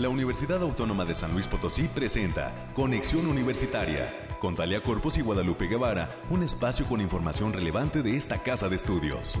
la Universidad Autónoma de San Luis Potosí presenta Conexión Universitaria con Talia Corpus y Guadalupe Guevara, un espacio con información relevante de esta casa de estudios.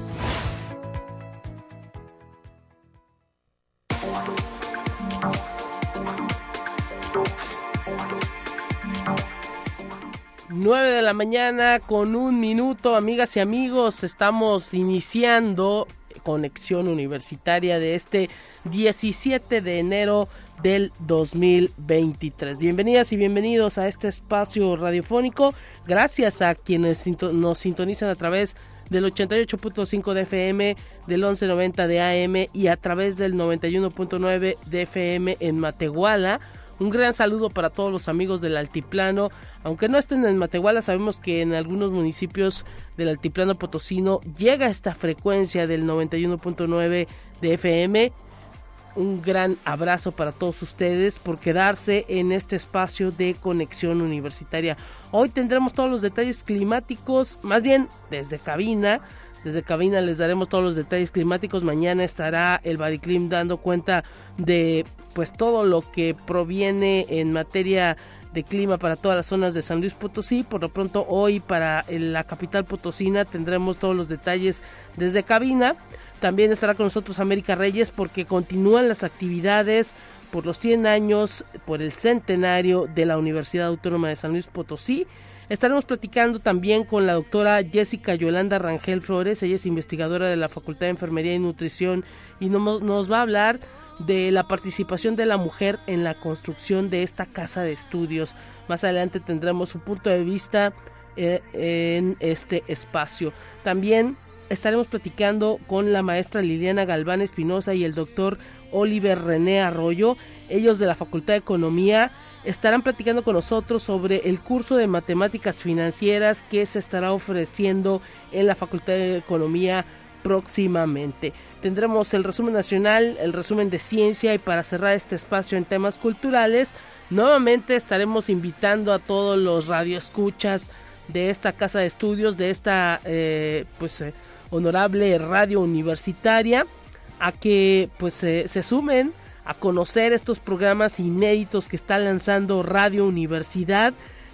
9 de la mañana con un minuto, amigas y amigos, estamos iniciando conexión universitaria de este 17 de enero del 2023. Bienvenidas y bienvenidos a este espacio radiofónico. Gracias a quienes nos sintonizan a través del 88.5 de FM, del 1190 de AM y a través del 91.9 de FM en Matehuala un gran saludo para todos los amigos del Altiplano. Aunque no estén en Matehuala, sabemos que en algunos municipios del Altiplano Potosino llega esta frecuencia del 91.9 de FM. Un gran abrazo para todos ustedes por quedarse en este espacio de conexión universitaria. Hoy tendremos todos los detalles climáticos, más bien desde cabina, desde cabina les daremos todos los detalles climáticos. Mañana estará el Bariclim dando cuenta de pues todo lo que proviene en materia de clima para todas las zonas de San Luis Potosí. Por lo pronto hoy para la capital potosina tendremos todos los detalles desde cabina. También estará con nosotros América Reyes porque continúan las actividades por los 100 años, por el centenario de la Universidad Autónoma de San Luis Potosí. Estaremos platicando también con la doctora Jessica Yolanda Rangel Flores, ella es investigadora de la Facultad de Enfermería y Nutrición y nos va a hablar de la participación de la mujer en la construcción de esta casa de estudios. Más adelante tendremos su punto de vista eh, en este espacio. También estaremos platicando con la maestra Liliana Galván Espinosa y el doctor Oliver René Arroyo, ellos de la Facultad de Economía estarán platicando con nosotros sobre el curso de matemáticas financieras que se estará ofreciendo en la Facultad de Economía próximamente. Tendremos el resumen nacional, el resumen de ciencia y para cerrar este espacio en temas culturales, nuevamente estaremos invitando a todos los radioescuchas de esta casa de estudios, de esta eh, pues eh, honorable radio universitaria, a que pues se sumen a conocer estos programas inéditos que está lanzando Radio Universidad.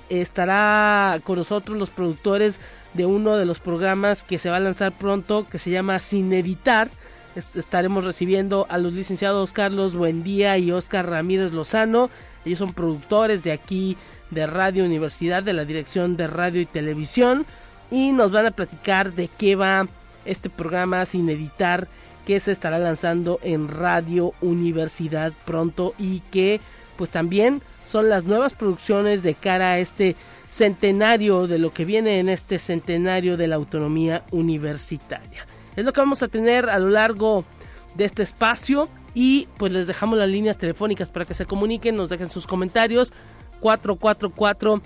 Estará con nosotros los productores de uno de los programas que se va a lanzar pronto, que se llama Sin Editar. Estaremos recibiendo a los licenciados Carlos Buendía y Oscar Ramírez Lozano. Ellos son productores de aquí de Radio Universidad, de la Dirección de Radio y Televisión. Y nos van a platicar de qué va este programa Sin Editar que se estará lanzando en Radio Universidad pronto y que pues también son las nuevas producciones de cara a este centenario de lo que viene en este centenario de la autonomía universitaria. Es lo que vamos a tener a lo largo de este espacio y pues les dejamos las líneas telefónicas para que se comuniquen, nos dejen sus comentarios 444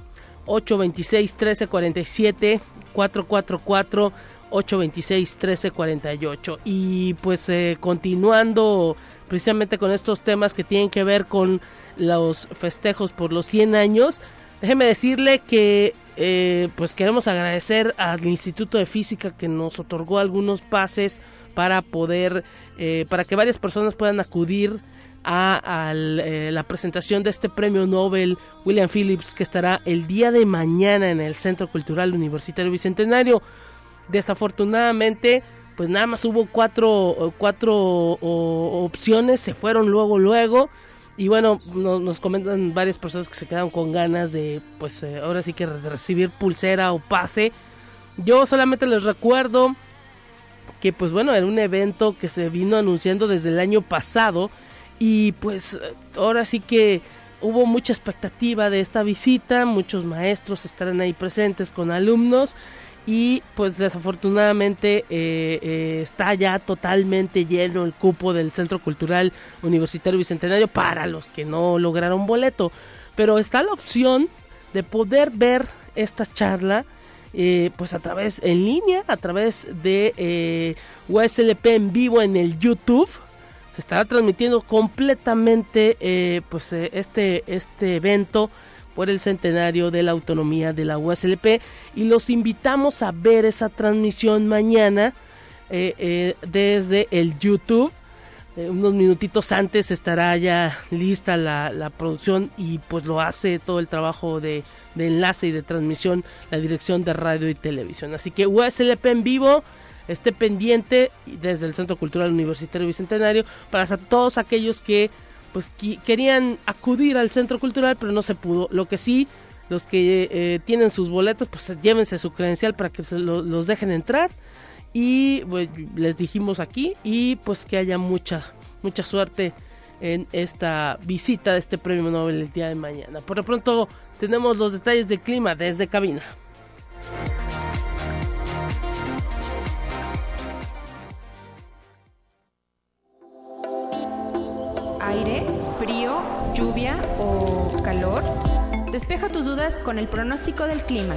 826 1347 444 826-1348. Y pues eh, continuando precisamente con estos temas que tienen que ver con los festejos por los 100 años, déjeme decirle que eh, pues queremos agradecer al Instituto de Física que nos otorgó algunos pases para poder, eh, para que varias personas puedan acudir a, la presentación de este premio Nobel William Phillips que estará el día de mañana en el Centro Cultural Universitario Bicentenario. Desafortunadamente, pues nada más hubo cuatro, cuatro opciones, se fueron luego, luego. Y bueno, nos comentan varias personas que se quedaron con ganas de, pues eh, ahora sí que recibir pulsera o pase. Yo solamente les recuerdo que pues bueno, era un evento que se vino anunciando desde el año pasado y pues ahora sí que hubo mucha expectativa de esta visita, muchos maestros estarán ahí presentes con alumnos y pues desafortunadamente eh, eh, está ya totalmente lleno el cupo del Centro Cultural Universitario Bicentenario para los que no lograron boleto. Pero está la opción de poder ver esta charla eh, pues a través en línea, a través de USLP en vivo en el YouTube. Se estará transmitiendo completamente pues este, este evento por el centenario de la autonomía de la USLP y los invitamos a ver esa transmisión mañana eh, eh, desde el YouTube. eh, unos minutitos antes estará ya lista la, producción y pues lo hace todo el trabajo de, de, enlace y de transmisión la dirección de radio y televisión. Así que USLP en vivo, esté pendiente desde el Centro Cultural Universitario Bicentenario para todos aquellos que pues querían acudir al Centro Cultural pero no se pudo. Lo que sí, los que eh, tienen sus boletos pues llévense su credencial para que los dejen entrar y pues, les dijimos aquí y pues que haya mucha mucha suerte en esta visita de este premio Nobel el día de mañana. Por lo pronto tenemos los detalles del clima desde cabina. Aire, frío, lluvia o calor. Despeja tus dudas con el pronóstico del clima.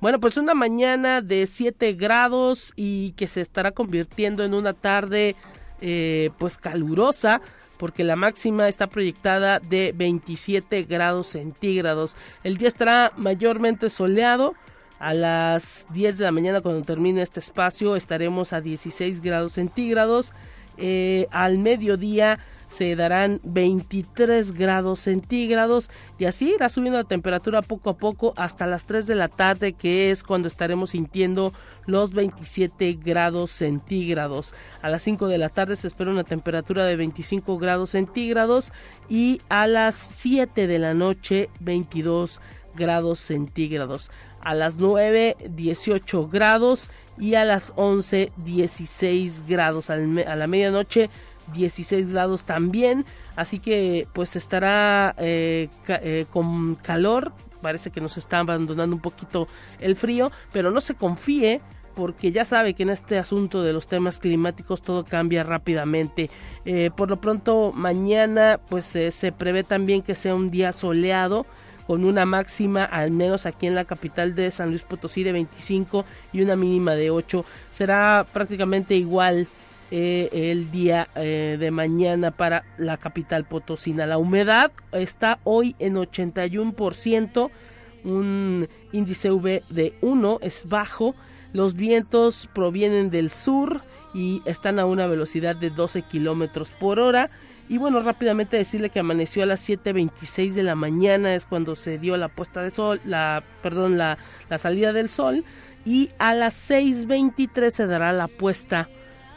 Bueno, pues una mañana de 7 grados y que se estará convirtiendo en una tarde eh, pues calurosa porque la máxima está proyectada de 27 grados centígrados. El día estará mayormente soleado. A las 10 de la mañana cuando termine este espacio estaremos a 16 grados centígrados. Eh, al mediodía se darán 23 grados centígrados y así irá subiendo la temperatura poco a poco hasta las 3 de la tarde que es cuando estaremos sintiendo los 27 grados centígrados. A las 5 de la tarde se espera una temperatura de 25 grados centígrados y a las 7 de la noche 22 grados centígrados. A las 9 18 grados y a las 11 16 grados. a la medianoche 16 grados también, así que pues estará eh, eh, con calor, parece que nos está abandonando un poquito el frío, pero no se confíe porque ya sabe que en este asunto de los temas climáticos todo cambia rápidamente. Eh, por lo pronto mañana pues se prevé también que sea un día soleado con una máxima al menos aquí en la capital de San Luis Potosí de 25 y una mínima de 8. Será prácticamente igual eh, el día eh, de mañana para la capital potosina. La humedad está hoy en 81%, un índice V de 1 es bajo, los vientos provienen del sur y están a una velocidad de 12 kilómetros por hora. Y bueno, rápidamente decirle que amaneció a las 7.26 de la mañana, es cuando se dio la puesta de sol, la, perdón, la, la salida del sol. Y a las 6.23 se dará la puesta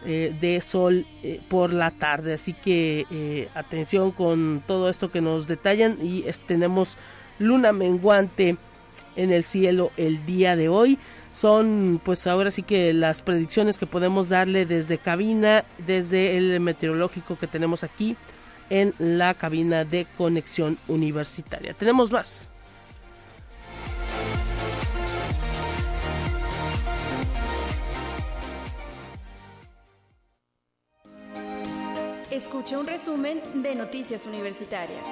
eh, de sol eh, por la tarde. Así que eh, atención con todo esto que nos detallan y tenemos luna menguante en el cielo el día de hoy. Son pues ahora sí que las predicciones que podemos darle desde cabina, desde el meteorológico que tenemos aquí en la cabina de conexión universitaria. Tenemos más. Escucha un resumen de Noticias Universitarias.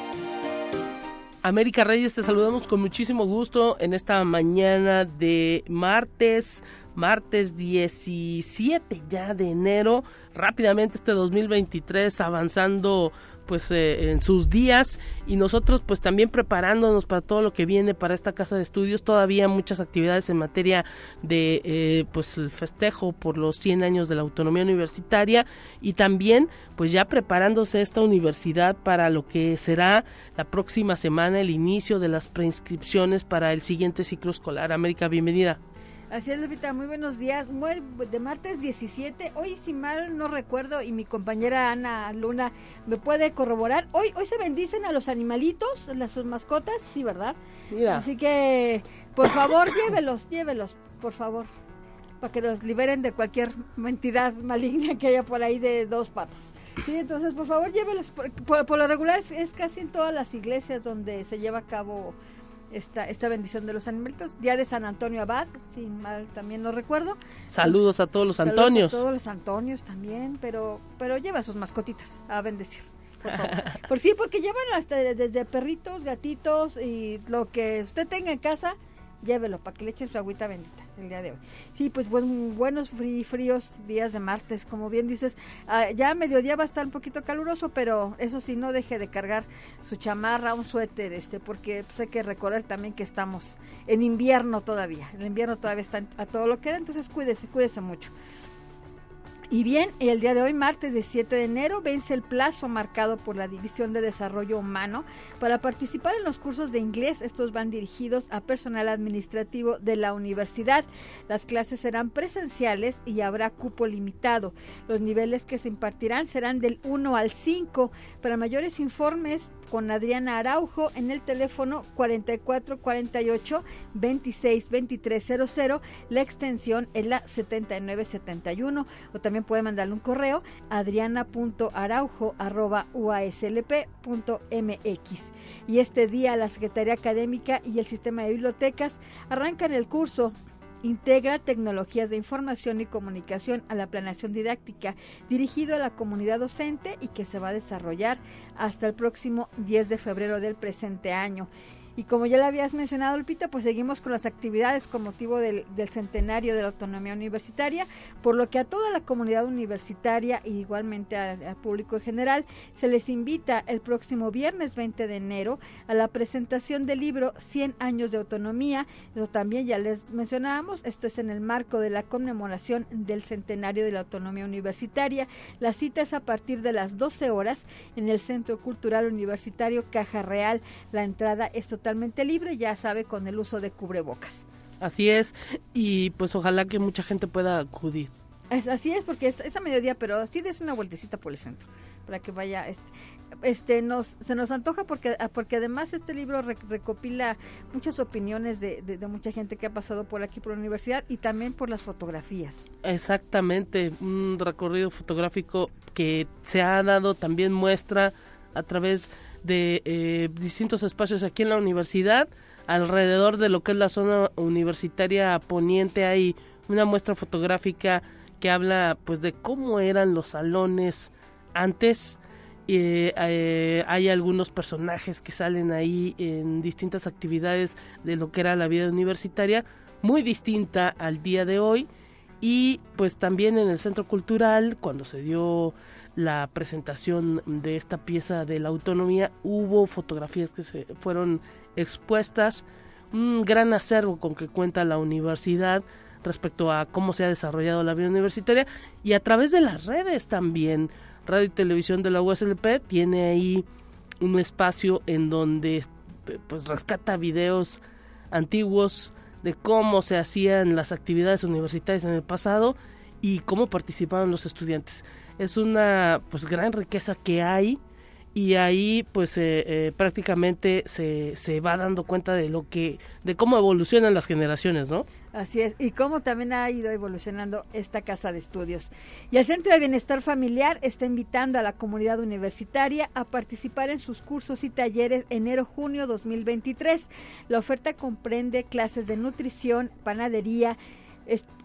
América Reyes, te saludamos con muchísimo gusto en esta mañana de martes, martes 17 ya de enero. Rápidamente este 2023 avanzando pues eh, en sus días. Y nosotros pues también preparándonos para todo lo que viene para esta casa de estudios. Todavía muchas actividades en materia de eh, pues el festejo por los 100 años de la autonomía universitaria. Y también pues ya preparándose esta universidad para lo que será la próxima semana el inicio de las preinscripciones para el siguiente ciclo escolar. América bienvenida Así es, Lupita, muy buenos días. de martes 17, hoy si mal no recuerdo y mi compañera Ana Luna me puede corroborar, hoy hoy se bendicen a los animalitos, las sus mascotas, sí, ¿verdad? Mira. Así que, por favor, llévelos, llévelos, por favor, para que los liberen de cualquier entidad maligna que haya por ahí de dos patas. Sí, entonces, por favor, llévelos. Por, por lo regular es casi en todas las iglesias donde se lleva a cabo esta, esta bendición de los animalitos. Día de San Antonio Abad, si mal también no recuerdo. Saludos a todos los Antonios. a todos los Antonios también, pero, pero lleva a sus mascotitas a bendecir. Por, favor. por sí, porque llevan hasta desde perritos, gatitos y lo que usted tenga en casa, llévelo para que le echen su agüita bendita el día de hoy. Sí, pues, buenos fríos días de martes, como bien dices, ah, ya a mediodía va a estar un poquito caluroso, pero eso sí, no deje de cargar su chamarra, un suéter, este, porque pues, hay que recordar también que estamos en invierno todavía, el invierno todavía está a todo lo que da, entonces cuídese, cuídese mucho. Y bien, el día de hoy, martes 17 de enero, vence el plazo marcado por la División de Desarrollo Humano para participar en los cursos de inglés. Estos van dirigidos a personal administrativo de la universidad. Las clases serán presenciales y habrá cupo limitado. Los niveles que se impartirán serán del 1 al 5. Para mayores informes, con Adriana Araujo en el teléfono 4448 26 La extensión es la 7971 o también puede mandarle un correo adriana.araujo.uaslp.mx. Y este día la Secretaría Académica y el Sistema de Bibliotecas arrancan el curso integra tecnologías de información y comunicación a la planeación didáctica dirigido a la comunidad docente y que se va a desarrollar hasta el próximo 10 de febrero del presente año. Y como ya le habías mencionado, Lupita, pues seguimos con las actividades con motivo del, centenario de la autonomía universitaria, por lo que a toda la comunidad universitaria y igualmente al, público en general se les invita el próximo viernes 20 de enero a la presentación del libro 100 años de autonomía. Eso también ya les mencionábamos, esto es en el marco de la conmemoración del centenario de la autonomía universitaria. La cita es a partir de las 12 horas en el Centro Cultural Universitario Caja Real. La entrada es totalmente libre, ya sabe, con el uso de cubrebocas. Así es, y pues ojalá que mucha gente pueda acudir. Es, así es, porque es, a mediodía, pero sí des una vueltecita por el centro, para que vaya, este, este nos, se nos antoja porque, ah, porque además este libro recopila muchas opiniones de, de, mucha gente que ha pasado por aquí, por la universidad, y también por las fotografías. Exactamente, un recorrido fotográfico que se ha dado también muestra a través de eh, distintos espacios aquí en la universidad. Alrededor de lo que es la zona universitaria poniente hay una muestra fotográfica que habla pues de cómo eran los salones antes. Eh, eh, hay algunos personajes que salen ahí en distintas actividades de lo que era la vida universitaria, muy distinta al día de hoy. Y pues también en el centro cultural, cuando se dio la presentación de esta pieza de la autonomía. Hubo fotografías que se fueron expuestas, un gran acervo con que cuenta la universidad respecto a cómo se ha desarrollado la vida universitaria y a través de las redes también. Radio y Televisión de la USLP tiene ahí un espacio en donde pues rescata videos antiguos de cómo se hacían las actividades universitarias en el pasado y cómo participaban los estudiantes es una pues gran riqueza que hay y ahí pues eh, eh, prácticamente se, se va dando cuenta de lo que de cómo evolucionan las generaciones no así es y cómo también ha ido evolucionando esta casa de estudios. Y el centro de bienestar familiar está invitando a la comunidad universitaria a participar en sus cursos y talleres enero junio 2023 la oferta comprende clases de nutrición panadería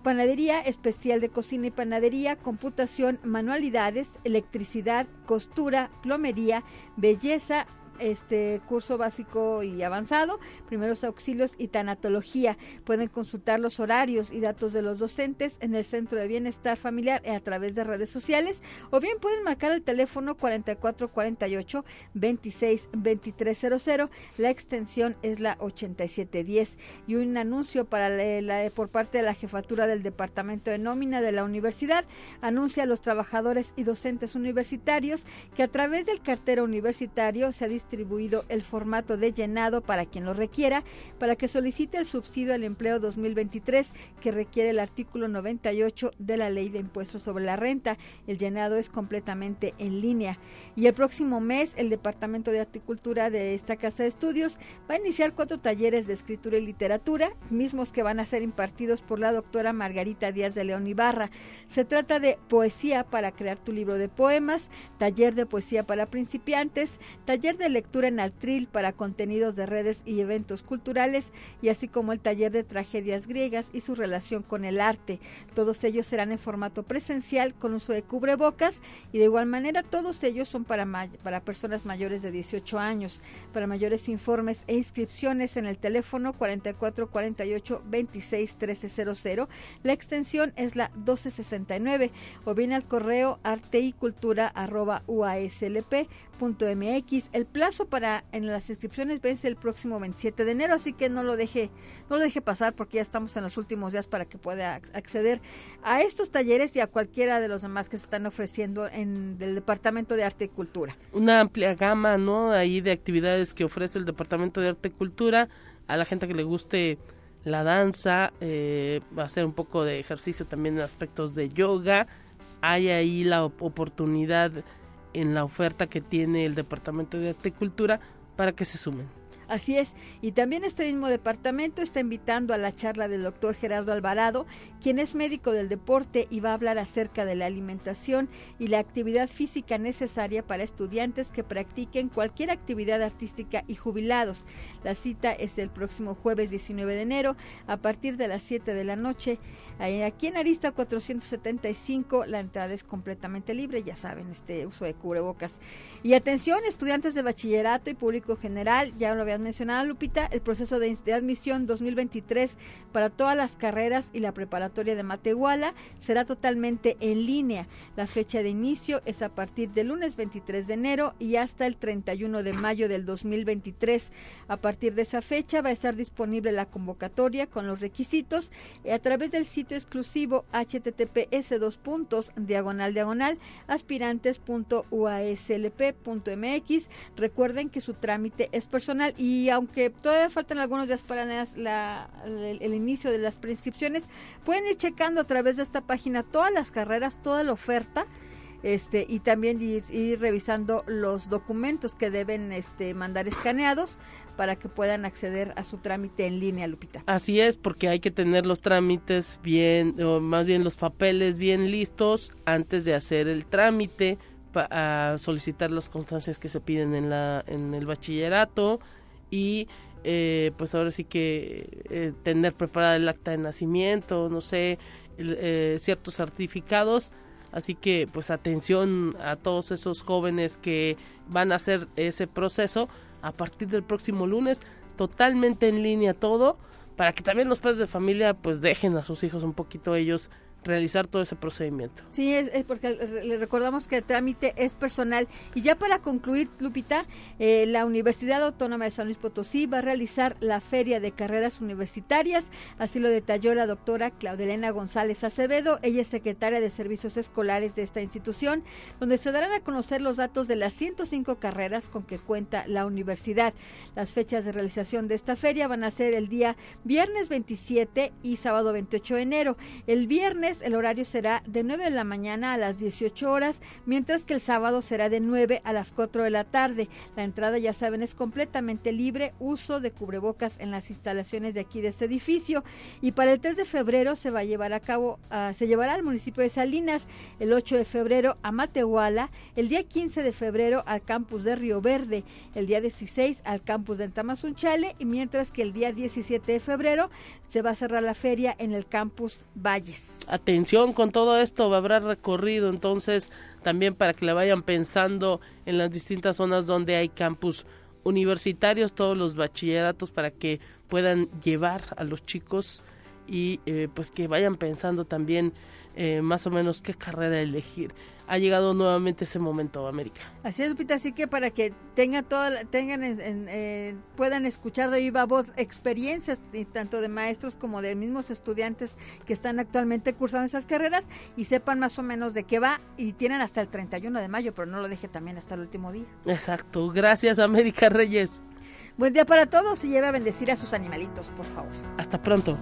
panadería especial de cocina y panadería, computación, manualidades, electricidad, costura, plomería, belleza, este curso básico y avanzado, primeros auxilios y tanatología. Pueden consultar los horarios y datos de los docentes en el Centro de Bienestar Familiar a través de redes sociales o bien pueden marcar el teléfono 4448 26 2300. La extensión es la 8710 y un anuncio para la, por parte de la jefatura del Departamento de Nómina de la Universidad anuncia a los trabajadores y docentes universitarios que a través del cartero universitario se ha distribuido el formato de llenado para quien lo requiera, para que solicite el subsidio al empleo 2023 que requiere el artículo 98 de la Ley de Impuestos sobre la Renta. El llenado es completamente en línea. Y el próximo mes, el Departamento de Horticultura de esta Casa de Estudios va a iniciar cuatro talleres de escritura y literatura, mismos que van a ser impartidos por la doctora Margarita Díaz de León Ibarra. Se trata de poesía para crear tu libro de poemas, taller de poesía para principiantes, taller de lectura en Altril para contenidos de redes y eventos culturales y así como el taller de tragedias griegas y su relación con el arte. Todos ellos serán en formato presencial con uso de cubrebocas y de igual manera todos ellos son para, para personas mayores de 18 años. Para mayores informes e inscripciones en el teléfono 4448 26 1300, la extensión es la 1269 o bien al correo arte y cultura arroba uaslp.mx. El plazo para en las inscripciones vence el próximo 27 de enero, así que no lo deje, no lo deje pasar porque ya estamos en los últimos días para que pueda acceder a estos talleres y a cualquiera de los demás que se están ofreciendo en el Departamento de Arte y Cultura. Una amplia gama, ¿no? Ahí de actividades que ofrece el Departamento de Arte y Cultura a la gente que le guste la danza, eh, hacer un poco de ejercicio también en aspectos de yoga. Hay ahí la oportunidad en la oferta que tiene el Departamento de Arte y Cultura para que se sumen. Así es, y también este mismo departamento está invitando a la charla del doctor Gerardo Alvarado, quien es médico del deporte y va a hablar acerca de la alimentación y la actividad física necesaria para estudiantes que practiquen cualquier actividad artística y jubilados. La cita es el próximo jueves 19 de enero a partir de las 7 de la noche. Aquí en Arista 475 la entrada es completamente libre, ya saben, este uso de cubrebocas. Y atención, estudiantes de bachillerato y público general, ya lo habían mencionado Lupita, el proceso de, admisión 2023 para todas las carreras y la preparatoria de Matehuala será totalmente en línea. La fecha de inicio es a partir del lunes 23 de enero y hasta el 31 de mayo del 2023. A partir de esa fecha va a estar disponible la convocatoria con los requisitos a través del sitio exclusivo https dos puntos diagonal diagonal aspirantes.uaslp.mx. Recuerden que su trámite es personal y aunque todavía faltan algunos días para la, el, inicio de las prescripciones, pueden ir checando a través de esta página todas las carreras, toda la oferta este y también ir, revisando los documentos que deben este mandar escaneados para que puedan acceder a su trámite en línea, Lupita. Así es, porque hay que tener los trámites bien, o más bien los papeles bien listos antes de hacer el trámite para solicitar las constancias que se piden en la en el bachillerato y eh, pues ahora sí que eh, tener preparada el acta de nacimiento, no sé, eh, ciertos certificados. Así que pues atención a todos esos jóvenes que van a hacer ese proceso a partir del próximo lunes, totalmente en línea todo, para que también los padres de familia pues dejen a sus hijos un poquito ellos realizar todo ese procedimiento. Sí, es, porque le recordamos que el trámite es personal. Y ya para concluir, Lupita, eh, la Universidad Autónoma de San Luis Potosí va a realizar la Feria de Carreras Universitarias, así lo detalló la doctora Claudelena González Acevedo, ella es secretaria de Servicios Escolares de esta institución, donde se darán a conocer los datos de las 105 carreras con que cuenta la universidad. Las fechas de realización de esta feria van a ser el día viernes 27 y sábado 28 de enero. El viernes el horario será de 9 de la mañana a las 18 horas, mientras que el sábado será de 9 a las 4 de la tarde. La entrada, ya saben, es completamente libre, uso de cubrebocas en las instalaciones de aquí de este edificio. Y para el 3 de febrero se va a llevar a cabo, uh, se llevará al municipio de Salinas, el 8 de febrero a Matehuala, el día 15 de febrero al campus de Río Verde, el día 16 al campus de Tamazunchale y mientras que el día 17 de febrero se va a cerrar la feria en el campus Valles atención con todo esto, habrá recorrido entonces también para que le vayan pensando en las distintas zonas donde hay campus universitarios, todos los bachilleratos para que puedan llevar a los chicos y eh, pues que vayan pensando también eh, más o menos qué carrera elegir. Ha llegado nuevamente ese momento, América. Así es, Lupita, así que para que tengan toda, tengan, eh, puedan escuchar de viva voz experiencias tanto de maestros como de mismos estudiantes que están actualmente cursando esas carreras y sepan más o menos de qué va y tienen hasta el 31 de mayo, pero no lo deje también hasta el último día. Exacto, gracias América Reyes. Buen día para todos y lleve a bendecir a sus animalitos, por favor. Hasta pronto.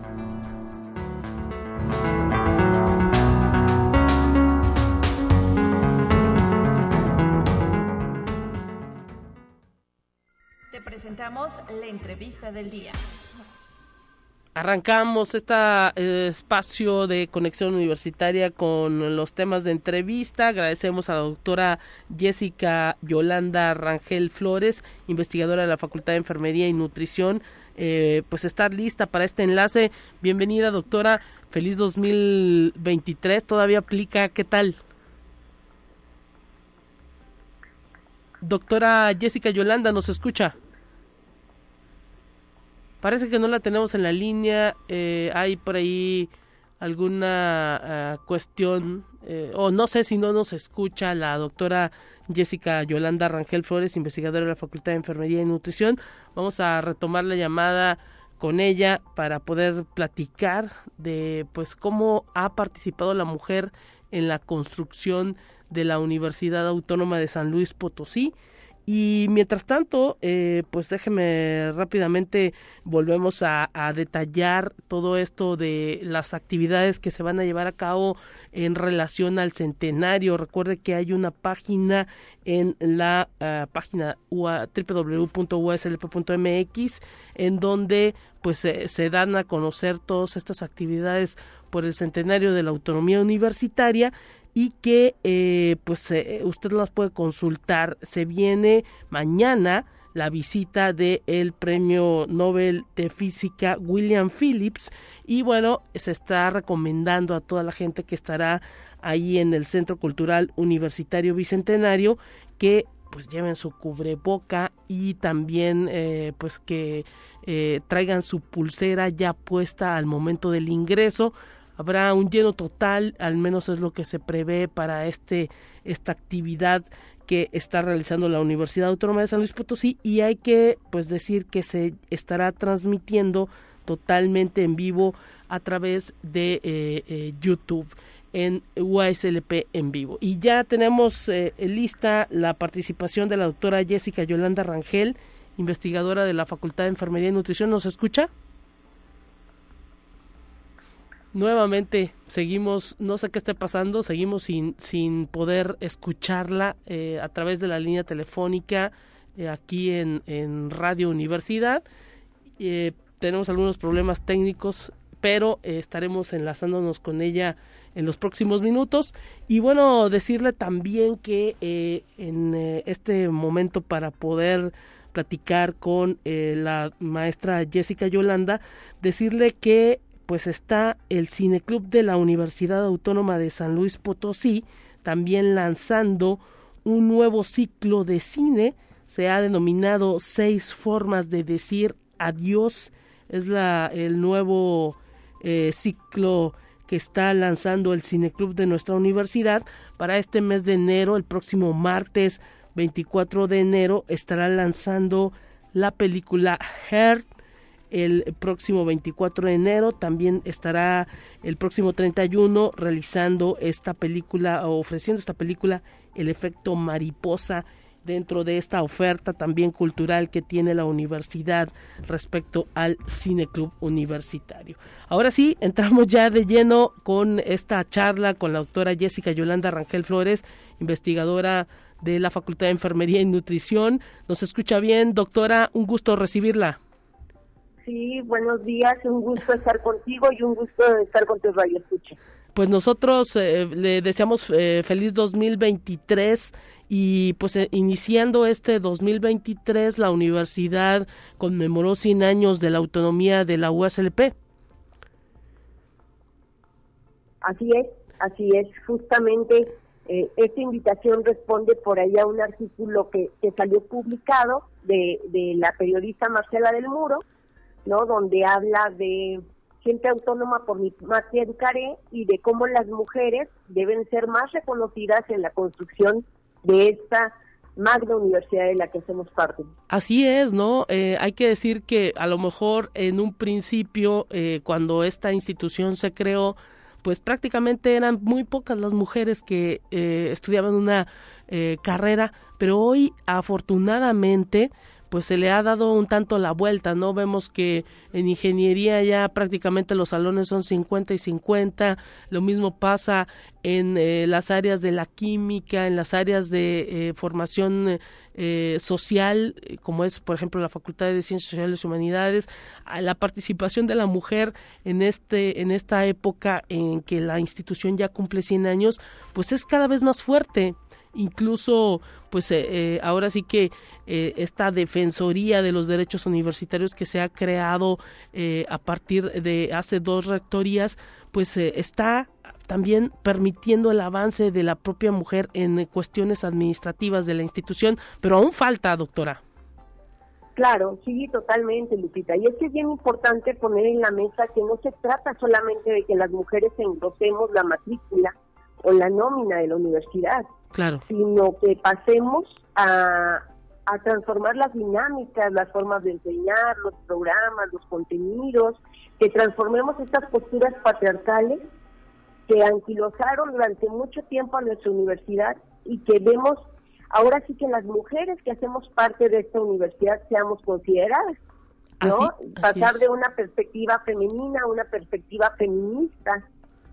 Presentamos la entrevista del día. Arrancamos este espacio de conexión universitaria con los temas de entrevista. Agradecemos a la doctora Jessica Yolanda Rangel Flores, investigadora de la Facultad de Enfermería y Nutrición, eh, pues estar lista para este enlace. Bienvenida, doctora. Feliz 2023. ¿Todavía aplica? ¿Qué tal? Doctora Jessica Yolanda, ¿nos escucha? Parece que no la tenemos en la línea. Eh, hay por ahí alguna ah, cuestión, eh, o no sé si no nos escucha la doctora Jessica Yolanda Rangel Flores, investigadora de la Facultad de Enfermería y Nutrición. Vamos a retomar la llamada con ella para poder platicar de pues cómo ha participado la mujer en la construcción de la Universidad Autónoma de San Luis Potosí y mientras tanto, eh, pues déjeme rápidamente volvemos a, detallar todo esto de las actividades que se van a llevar a cabo en relación al centenario. Recuerde que hay una página en la uh, página www.uslp.mx en donde pues se dan a conocer todas estas actividades por el centenario de la autonomía universitaria y que eh, pues eh, usted las puede consultar. Se viene mañana la visita del el premio Nobel de Física William Phillips y bueno, se está recomendando a toda la gente que estará ahí en el Centro Cultural Universitario Bicentenario que pues lleven su cubreboca y también eh, pues que traigan su pulsera ya puesta al momento del ingreso habrá un lleno total, al menos es lo que se prevé para este esta actividad que está realizando la Universidad Autónoma de San Luis Potosí y hay que pues decir que se estará transmitiendo totalmente en vivo a través de eh, eh, YouTube en UASLP en vivo. Y ya tenemos eh, lista la participación de la doctora Jessica Yolanda Rangel, investigadora de la Facultad de Enfermería y Nutrición. ¿Nos escucha? Nuevamente seguimos, no sé qué esté pasando, seguimos sin, sin poder escucharla eh, a través de la línea telefónica eh, aquí en, en, Radio Universidad. Eh, tenemos algunos problemas técnicos, pero estaremos enlazándonos con ella en los próximos minutos. Y bueno, decirle también que en este momento para poder platicar con la maestra Jessica Yolanda, decirle que pues está el Cineclub de la Universidad Autónoma de San Luis Potosí, también lanzando un nuevo ciclo de cine, se ha denominado Seis Formas de Decir Adiós, es la, el nuevo eh, ciclo que está lanzando el Cineclub de nuestra universidad. Para este mes de enero, el próximo martes 24 de enero, estará lanzando la película Heart el próximo 24 de enero. También estará el próximo 31 realizando esta película o ofreciendo esta película El efecto mariposa dentro de esta oferta también cultural que tiene la universidad respecto al Cine Club Universitario. Ahora sí, entramos ya de lleno con esta charla con la doctora Jessica Yolanda Rangel Flores, investigadora de la Facultad de Enfermería y Nutrición. ¿Nos escucha bien, doctora? Un gusto recibirla. Sí, buenos días, un gusto estar contigo y un gusto estar con tu radio escucha. Pues nosotros eh, le deseamos eh, feliz 2023 y pues eh, iniciando este 2023 la universidad conmemoró 100 años de la autonomía de la USLP. Así es, así es, justamente esta invitación responde por ahí a un artículo que, que salió publicado de, de la periodista Marcela del Muro, ¿no? Donde habla de gente autónoma por mi educaré y de cómo las mujeres deben ser más reconocidas en la construcción de esta magna universidad de la que hacemos parte. Así es, ¿no? Eh, hay que decir que a lo mejor en un principio, eh, cuando esta institución se creó, pues prácticamente eran muy pocas las mujeres que eh, estudiaban una carrera, pero hoy afortunadamente pues se le ha dado un tanto la vuelta, ¿no? Vemos que en ingeniería ya prácticamente los salones son 50 y 50, lo mismo pasa en eh, las áreas de la química, en las áreas de eh, formación eh, social, como es, por ejemplo, la Facultad de Ciencias Sociales y Humanidades, la participación de la mujer en este en esta época en que la institución ya cumple 100 años, pues es cada vez más fuerte incluso pues eh, eh, ahora sí que eh, esta defensoría de los derechos universitarios que se ha creado a partir de hace dos rectorías pues está también permitiendo el avance de la propia mujer en cuestiones administrativas de la institución pero aún falta doctora Claro, sí, totalmente, Lupita. Y es que es bien importante poner en la mesa que no se trata solamente de que las mujeres engrosemos la matrícula o la nómina de la universidad, claro. sino que pasemos a, a transformar las dinámicas, las formas de enseñar, los programas, los contenidos, que transformemos estas posturas patriarcales que anquilosaron durante mucho tiempo a nuestra universidad y que vemos ahora sí que las mujeres que hacemos parte de esta universidad seamos consideradas, ¿no? Pasar de una perspectiva femenina a una perspectiva feminista,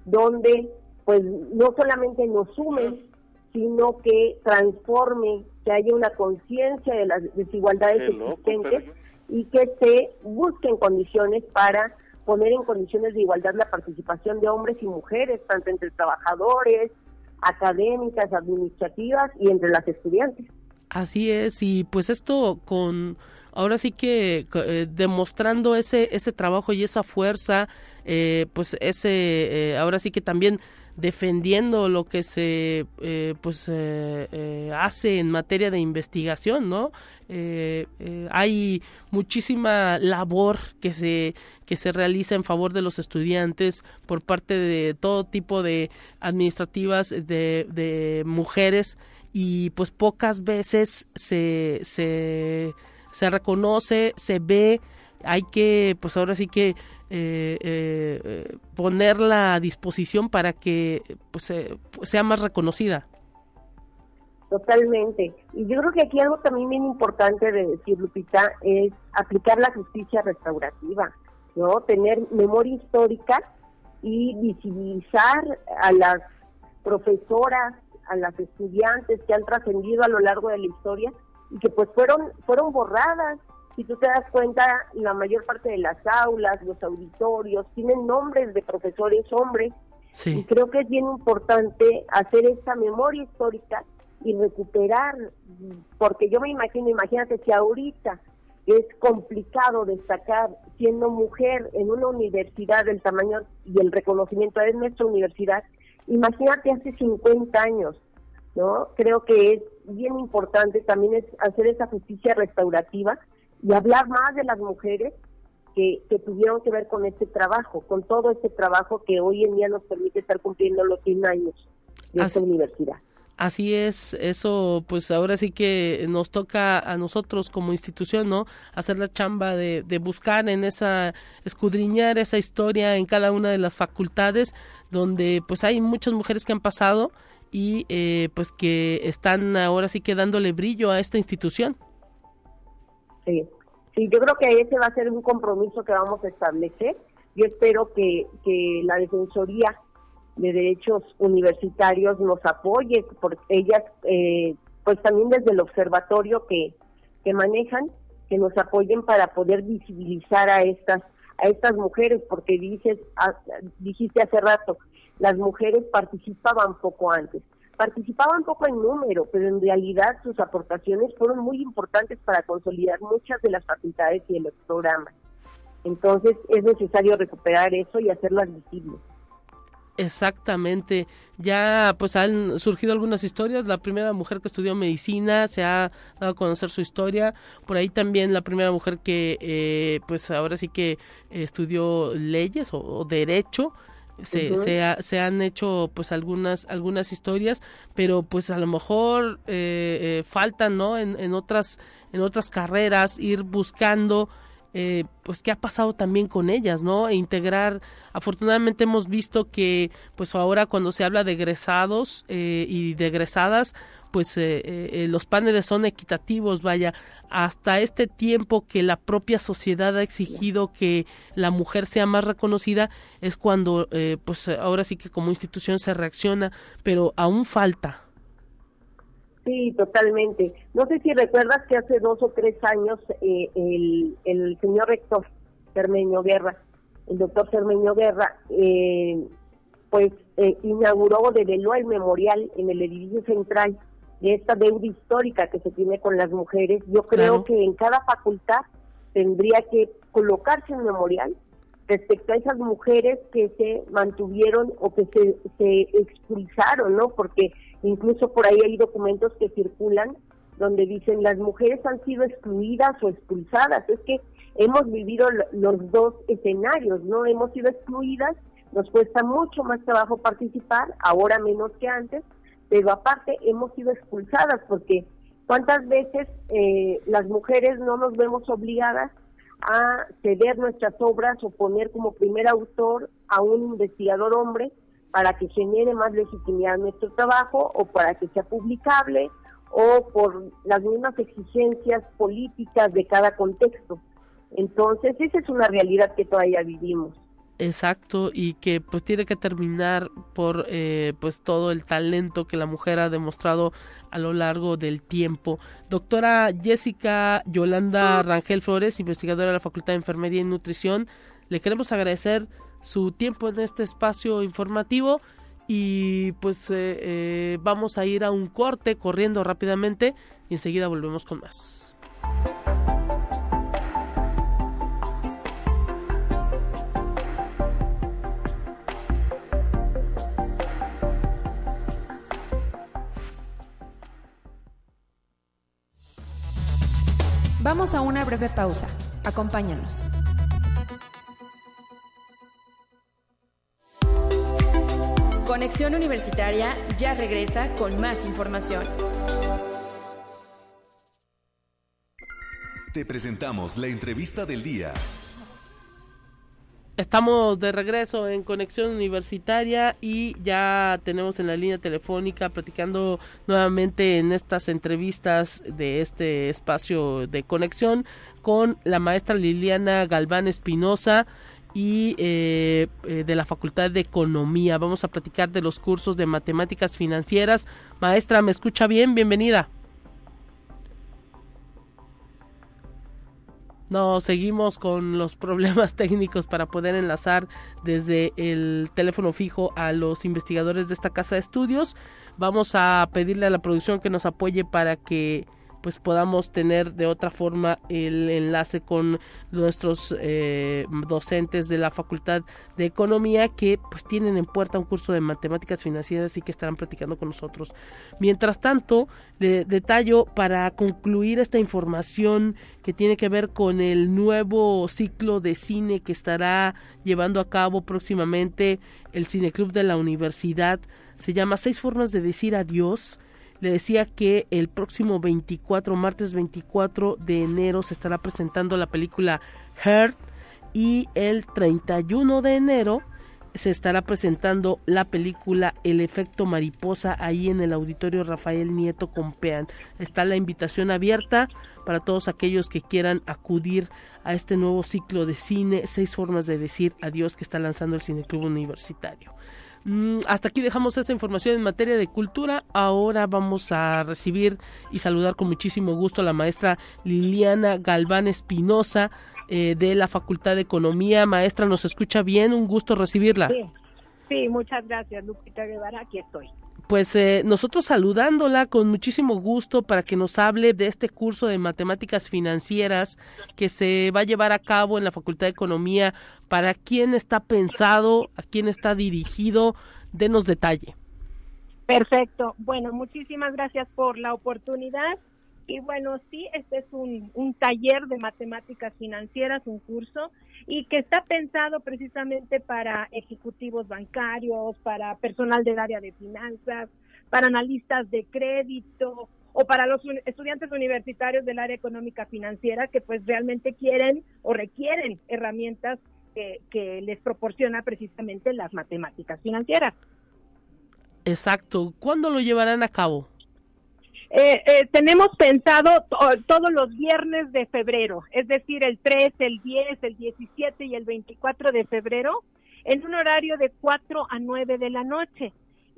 donde pues no solamente nos sumen, sino que transforme, que haya una conciencia de las desigualdades existentes y que se busquen condiciones para poner en condiciones de igualdad la participación de hombres y mujeres, tanto entre trabajadores, académicas, administrativas y entre las estudiantes. Así es, y pues esto con ahora sí que eh, demostrando ese ese trabajo y esa fuerza, eh, pues ese eh, ahora sí que también defendiendo lo que se pues hace en materia de investigación no hay muchísima labor que se que se realiza en favor de los estudiantes por parte de todo tipo de administrativas de, de mujeres y pues pocas veces se, se se reconoce se ve hay que pues ahora sí que eh, eh, ponerla a disposición para que pues, sea más reconocida. Totalmente. Y yo creo que aquí algo también bien importante de decir, Lupita, es aplicar la justicia restaurativa, ¿no? Tener memoria histórica y visibilizar a las profesoras, a las estudiantes que han trascendido a lo largo de la historia y que pues fueron fueron borradas si tú te das cuenta, la mayor parte de las aulas, los auditorios, tienen nombres de profesores hombres. Y creo que es bien importante hacer esta memoria histórica y recuperar, porque yo me imagino, imagínate si ahorita es complicado destacar siendo mujer en una universidad del tamaño y el reconocimiento de nuestra universidad, imagínate hace 50 años, ¿no? Creo que es bien importante también es hacer esa justicia restaurativa y hablar más de las mujeres que, que, tuvieron que ver con este trabajo, con todo este trabajo que hoy en día nos permite estar cumpliendo los 100 años de esta universidad. Así es, eso pues ahora sí que nos toca a nosotros como institución, ¿no? Hacer la chamba de, de buscar en esa, escudriñar esa historia en cada una de las facultades donde pues hay muchas mujeres que han pasado y eh, pues que están ahora sí que dándole brillo a esta institución. Sí. sí, yo creo que ese va a ser un compromiso que vamos a establecer. Yo espero que, que la Defensoría de Derechos Universitarios nos apoye, porque ellas, eh, pues también desde el observatorio que, que manejan, que nos apoyen para poder visibilizar a estas a estas mujeres, porque dices, dijiste hace rato, las mujeres participaban poco antes participaban poco en número, pero en realidad sus aportaciones fueron muy importantes para consolidar muchas de las facultades y de los programas. Entonces es necesario recuperar eso y hacerlas visibles. Exactamente. Ya pues han surgido algunas historias. La primera mujer que estudió medicina se ha dado a conocer su historia. Por ahí también la primera mujer que eh, pues ahora sí que estudió leyes o derecho se, se, han hecho pues algunas algunas historias pero pues a lo mejor eh, eh, faltan no en, en, otras en otras carreras ir buscando eh, pues qué ha pasado también con ellas, ¿no? E integrar, afortunadamente hemos visto que pues ahora cuando se habla de egresados y de egresadas, pues eh, eh, los paneles son equitativos, vaya, hasta este tiempo que la propia sociedad ha exigido que la mujer sea más reconocida, es cuando, eh, pues ahora sí que como institución se reacciona, pero aún falta. Sí, totalmente. No sé si recuerdas que hace dos o tres años el, el señor rector Cermeño Guerra, el doctor Cermeño Guerra, pues inauguró, develó el memorial en el edificio central de esta deuda histórica que se tiene con las mujeres, yo creo que en cada facultad tendría que colocarse un memorial respecto a esas mujeres que se mantuvieron o que se, se expulsaron, ¿no? Porque incluso por ahí hay documentos que circulan donde dicen las mujeres han sido excluidas o expulsadas. Es que hemos vivido los dos escenarios, ¿no? Hemos sido excluidas, nos cuesta mucho más trabajo participar, ahora menos que antes, pero aparte hemos sido expulsadas porque cuántas veces eh, las mujeres no nos vemos obligadas a ceder nuestras obras o poner como primer autor a un investigador hombre para que genere más legitimidad nuestro trabajo o para que sea publicable o por las mismas exigencias políticas de cada contexto. Entonces, esa es una realidad que todavía vivimos. Exacto, y que pues tiene que terminar por eh, pues todo el talento que la mujer ha demostrado a lo largo del tiempo. Doctora Jessica Yolanda Rangel Flores, investigadora de la Facultad de Enfermería y Nutrición, le queremos agradecer su tiempo en este espacio informativo y pues eh, eh, vamos a ir a un corte corriendo rápidamente y enseguida volvemos con más. Vamos a una breve pausa. Acompáñanos. Conexión Universitaria ya regresa con más información. Te presentamos la entrevista del día. Estamos de regreso en Conexión Universitaria y ya tenemos en la línea telefónica platicando nuevamente en estas entrevistas de este espacio de conexión con la maestra Liliana Galván Espinosa y eh, eh, de la Facultad de Economía. Vamos a platicar de los cursos de matemáticas financieras. Maestra, ¿me escucha bien? Bienvenida. No, seguimos con los problemas técnicos para poder enlazar desde el teléfono fijo a los investigadores de esta casa de estudios. Vamos a pedirle a la producción que nos apoye para que pues podamos tener de otra forma el enlace con nuestros eh, docentes de la Facultad de Economía que pues tienen en puerta un curso de matemáticas financieras y que estarán platicando con nosotros. Mientras tanto, de, detallo para concluir esta información que tiene que ver con el nuevo ciclo de cine que estará llevando a cabo próximamente el Cineclub de la Universidad. Se llama Seis formas de decir adiós le decía que el próximo 24, martes 24 de enero, se estará presentando la película Heart y el 31 de enero se estará presentando la película El efecto mariposa ahí en el auditorio Rafael Nieto Compean. Está la invitación abierta para todos aquellos que quieran acudir a este nuevo ciclo de cine, seis formas de decir adiós que está lanzando el Cineclub Universitario. Mm, hasta aquí dejamos esa información en materia de cultura. Ahora vamos a recibir y saludar con muchísimo gusto a la maestra Liliana Galván Espinosa eh, de la Facultad de Economía. Maestra, ¿nos escucha bien? Un gusto recibirla. Sí, sí muchas gracias, Lupita Guevara. Aquí estoy pues eh, nosotros saludándola con muchísimo gusto para que nos hable de este curso de matemáticas financieras que se va a llevar a cabo en la Facultad de Economía. ¿Para quién está pensado? ¿A quién está dirigido? Denos detalle. Perfecto. Bueno, muchísimas gracias por la oportunidad. Y bueno, sí, este es un, un taller de matemáticas financieras, un curso y que está pensado precisamente para ejecutivos bancarios, para personal del área de finanzas, para analistas de crédito o para los estudiantes universitarios del área económica financiera que pues realmente quieren o requieren herramientas que, que les proporciona precisamente las matemáticas financieras. Exacto. ¿Cuándo lo llevarán a cabo? Eh, eh, tenemos pensado todos los viernes de febrero, es decir, el 3, el 10, el 17 y el 24 de febrero, en un horario de 4 a 9 de la noche.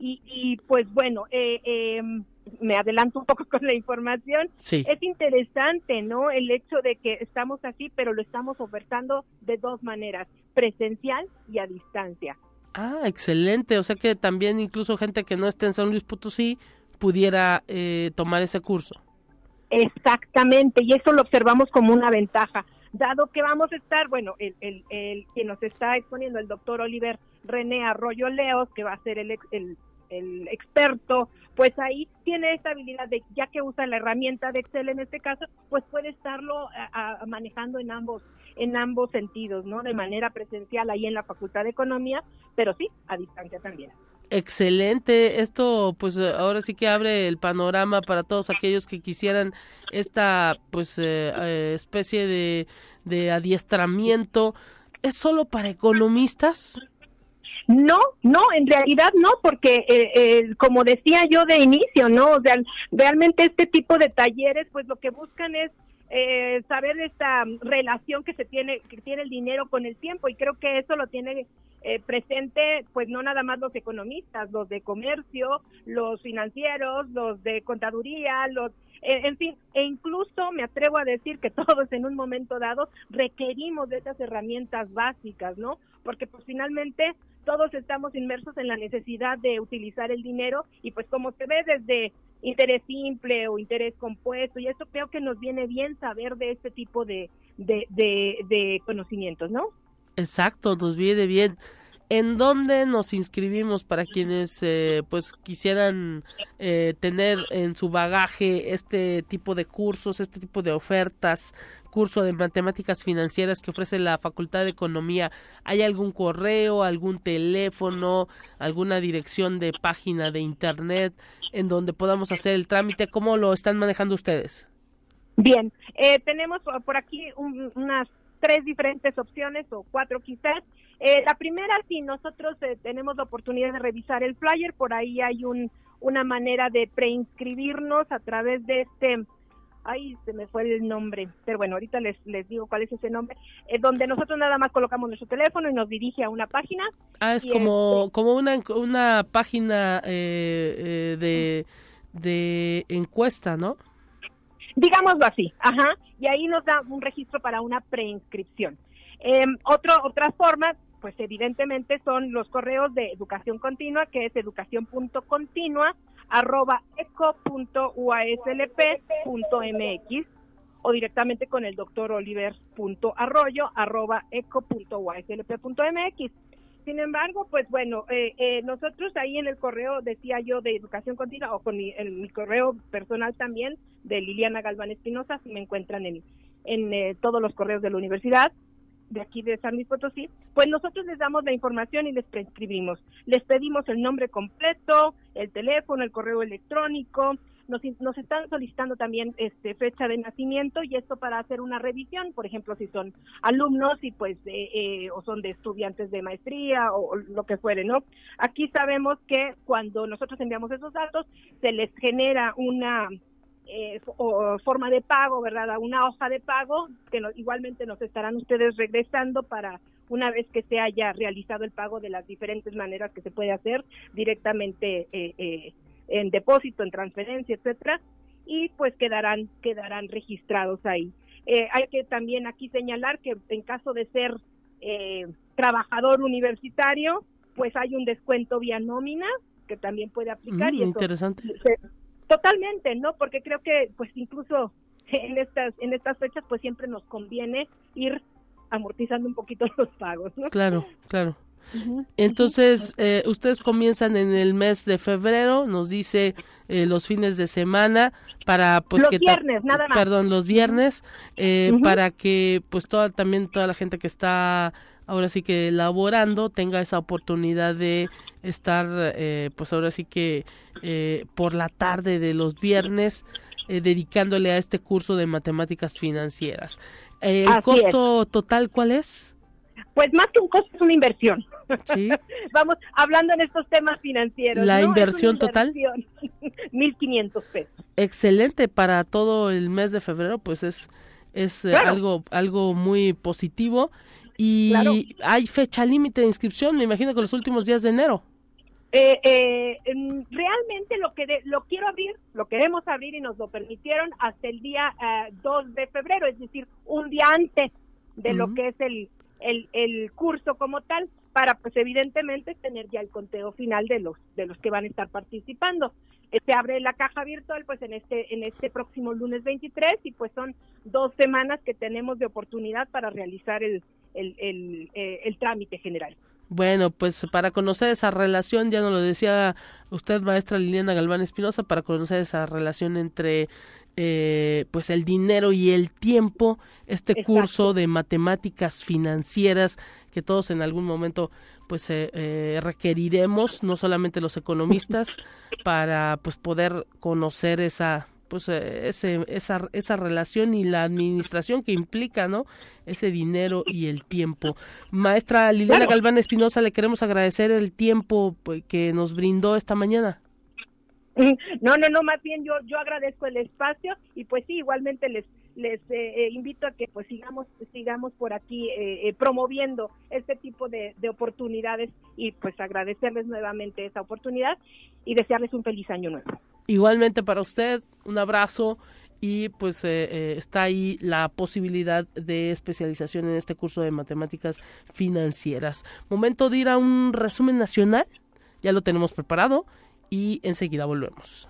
Y, pues bueno, eh, em, me adelanto un poco con la información. Es interesante, ¿no? El hecho de que estamos así, pero lo estamos ofertando de dos maneras, presencial y a distancia. Ah, excelente. O sea que también incluso gente que no esté en San Luis Potosí pudiera eh, tomar ese curso. Exactamente, y eso lo observamos como una ventaja, dado que vamos a estar, bueno, el, el, el quien nos está exponiendo, el doctor Oliver René Arroyo Leos, que va a ser el, el, el experto, pues ahí tiene esta habilidad de, ya que usa la herramienta de Excel en este caso, pues puede estarlo manejando en ambos en ambos sentidos, ¿no? De manera presencial ahí en la Facultad de Economía, pero sí, a distancia también. Excelente, esto pues ahora sí que abre el panorama para todos aquellos que quisieran esta pues eh, eh, especie de, de adiestramiento. ¿Es solo para economistas? No, no, en realidad no, porque eh, como decía yo de inicio, ¿no? O sea, realmente este tipo de talleres, pues lo que buscan es eh, saber esta relación que se tiene que tiene el dinero con el tiempo y creo que eso lo tiene eh, presente pues no nada más los economistas los de comercio los financieros los de contaduría los eh, en fin e incluso me atrevo a decir que todos en un momento dado requerimos de esas herramientas básicas no porque pues finalmente todos estamos inmersos en la necesidad de utilizar el dinero y pues como se ve desde interés simple o interés compuesto y eso creo que nos viene bien saber de este tipo de, de, de, conocimientos, ¿no? Exacto, nos viene bien. ¿En dónde nos inscribimos para quienes eh, pues quisieran eh, tener en su bagaje este tipo de cursos, este tipo de ofertas? Curso de matemáticas financieras que ofrece la Facultad de Economía, ¿hay algún correo, algún teléfono, alguna dirección de página de internet en donde podamos hacer el trámite? ¿Cómo lo están manejando ustedes? Bien, eh, tenemos por aquí unas tres diferentes opciones o cuatro quizás. Eh, la primera, si nosotros eh, tenemos la oportunidad de revisar el flyer, por ahí hay un, una manera de preinscribirnos a través de este ay, se me fue el nombre, pero bueno, ahorita les, les digo cuál es ese nombre, eh, donde nosotros nada más colocamos nuestro teléfono y nos dirige a una página. Ah, es como, este como una, una página eh, eh, de, de encuesta, ¿no? Digámoslo así, ajá, y ahí nos da un registro para una preinscripción. Eh, otro, otra forma, pues evidentemente son los correos de educación continua, que es educación.continua arroba eco.uaslp.mx o directamente con el doctor oliver.arroyo arroba eco.uaslp.mx. Sin embargo, pues bueno, eh, eh, nosotros ahí en el correo, decía yo, de educación continua, o con mi, mi correo personal también, de Liliana Galván Espinosa, si me encuentran en, en eh, todos los correos de la universidad, de aquí de San Luis Potosí, pues nosotros les damos la información y les prescribimos. Les pedimos el nombre completo, el teléfono, el correo electrónico, nos, nos están solicitando también este fecha de nacimiento y esto para hacer una revisión, por ejemplo, si son alumnos y pues eh, eh, o son de estudiantes de maestría o, lo que fuere, ¿no? Aquí sabemos que cuando nosotros enviamos esos datos se les genera una eh, o forma de pago, ¿verdad? A una hoja de pago que igualmente nos estarán ustedes regresando para una vez que se haya realizado el pago de las diferentes maneras que se puede hacer directamente eh, eh, en depósito, en transferencia, etcétera, y pues quedarán quedarán registrados ahí. hay que también aquí señalar que en caso de ser trabajador universitario, pues hay un descuento vía nómina que también puede aplicar mm, y interesante. Totalmente, ¿no? Porque creo que pues incluso en estas en estas fechas pues siempre nos conviene ir amortizando un poquito los pagos, ¿no? Claro, claro. Entonces, eh, ustedes comienzan en el mes de febrero, nos dice eh, los fines de semana para pues los viernes, nada más. Perdón, los viernes eh, para que pues toda también toda la gente que está ahora sí que elaborando tenga esa oportunidad de estar eh, pues ahora sí que eh, por la tarde de los viernes eh, dedicándole a este curso de matemáticas financieras. ¿El costo total cuál es? Pues más que un costo es una inversión. ¿Sí? Vamos hablando en estos temas financieros. ¿La inversión, total? 1.500 pesos. Excelente para todo el mes de febrero, pues es es algo algo muy positivo y hay fecha límite de inscripción, me imagino que los últimos días de enero. Eh, eh, realmente lo que lo quiero abrir, lo queremos abrir y nos lo permitieron hasta el día 2 eh, de febrero, es decir, un día antes de lo que es el, el, el, curso como tal, para pues evidentemente tener ya el conteo final de los de los que van a estar participando. Se abre la caja virtual pues en este en este próximo lunes 23 y pues son dos semanas que tenemos de oportunidad para realizar el, el, el, el trámite general. Bueno, pues para conocer esa relación, ya nos lo decía usted, maestra Liliana Galván Espinosa, para conocer esa relación entre eh, pues el dinero y el tiempo, este curso de matemáticas financieras que todos en algún momento pues eh, eh, requeriremos, no solamente los economistas, para pues poder conocer esa pues eh, ese, esa, esa relación y la administración que implica, ¿no? Ese dinero y el tiempo. Maestra Liliana Galván Espinosa, le queremos agradecer el tiempo pues, que nos brindó esta mañana. No, no, no, más bien yo, yo agradezco el espacio y pues sí, igualmente les les eh, eh, invito a que pues sigamos sigamos por aquí eh, promoviendo este tipo de, de, oportunidades y pues agradecerles nuevamente esa oportunidad y desearles un feliz año nuevo. Igualmente para usted, un abrazo y pues está ahí la posibilidad de especialización en este curso de matemáticas financieras. Momento de ir a un resumen nacional, ya lo tenemos preparado y enseguida volvemos.